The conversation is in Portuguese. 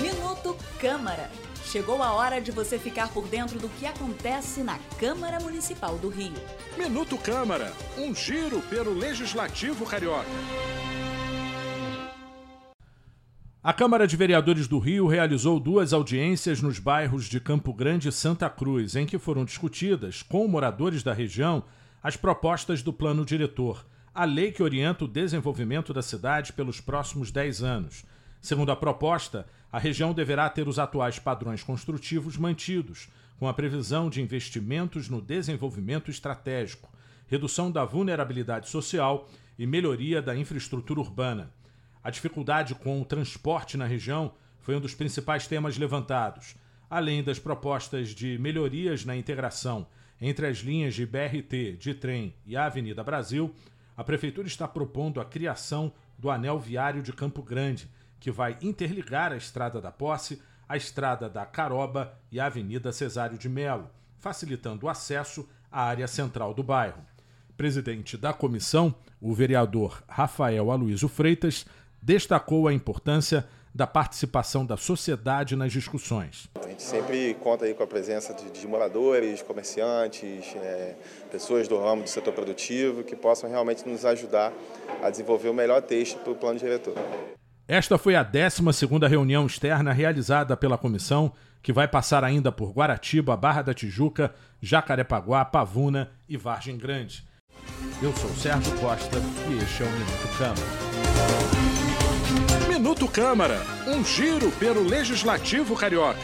Minuto Câmara. Chegou a hora de você ficar por dentro do que acontece na Câmara Municipal do Rio. Minuto Câmara, um giro pelo Legislativo Carioca. A Câmara de Vereadores do Rio realizou duas audiências nos bairros de Campo Grande e Santa Cruz, em que foram discutidas, com moradores da região, as propostas do plano diretor, a lei que orienta o desenvolvimento da cidade pelos próximos 10 anos. Segundo a proposta, a região deverá ter os atuais padrões construtivos mantidos, com a previsão de investimentos no desenvolvimento estratégico, redução da vulnerabilidade social e melhoria da infraestrutura urbana. A dificuldade com o transporte na região foi um dos principais temas levantados, além das propostas de melhorias na integração entre as linhas de BRT, de trem e a Avenida Brasil. A Prefeitura está propondo a criação do Anel Viário de Campo Grande, que vai interligar a Estrada da Posse, a Estrada da Caroba e a Avenida Cesário de Melo, facilitando o acesso à área central do bairro. Presidente da comissão, o vereador Rafael Aloysio Freitas, destacou a importância da participação da sociedade nas discussões. Gente sempre conta aí com a presença de, de moradores, comerciantes, é, pessoas do ramo do setor produtivo que possam realmente nos ajudar a desenvolver o melhor texto para o plano diretor. Esta foi a 12 reunião externa realizada pela comissão, que vai passar ainda por Guaratiba, Barra da Tijuca, Jacarepaguá, Pavuna e Vargem Grande. Eu sou Sérgio Costa e este é o Minuto Câmara. Minuto Câmara, um giro pelo Legislativo Carioca.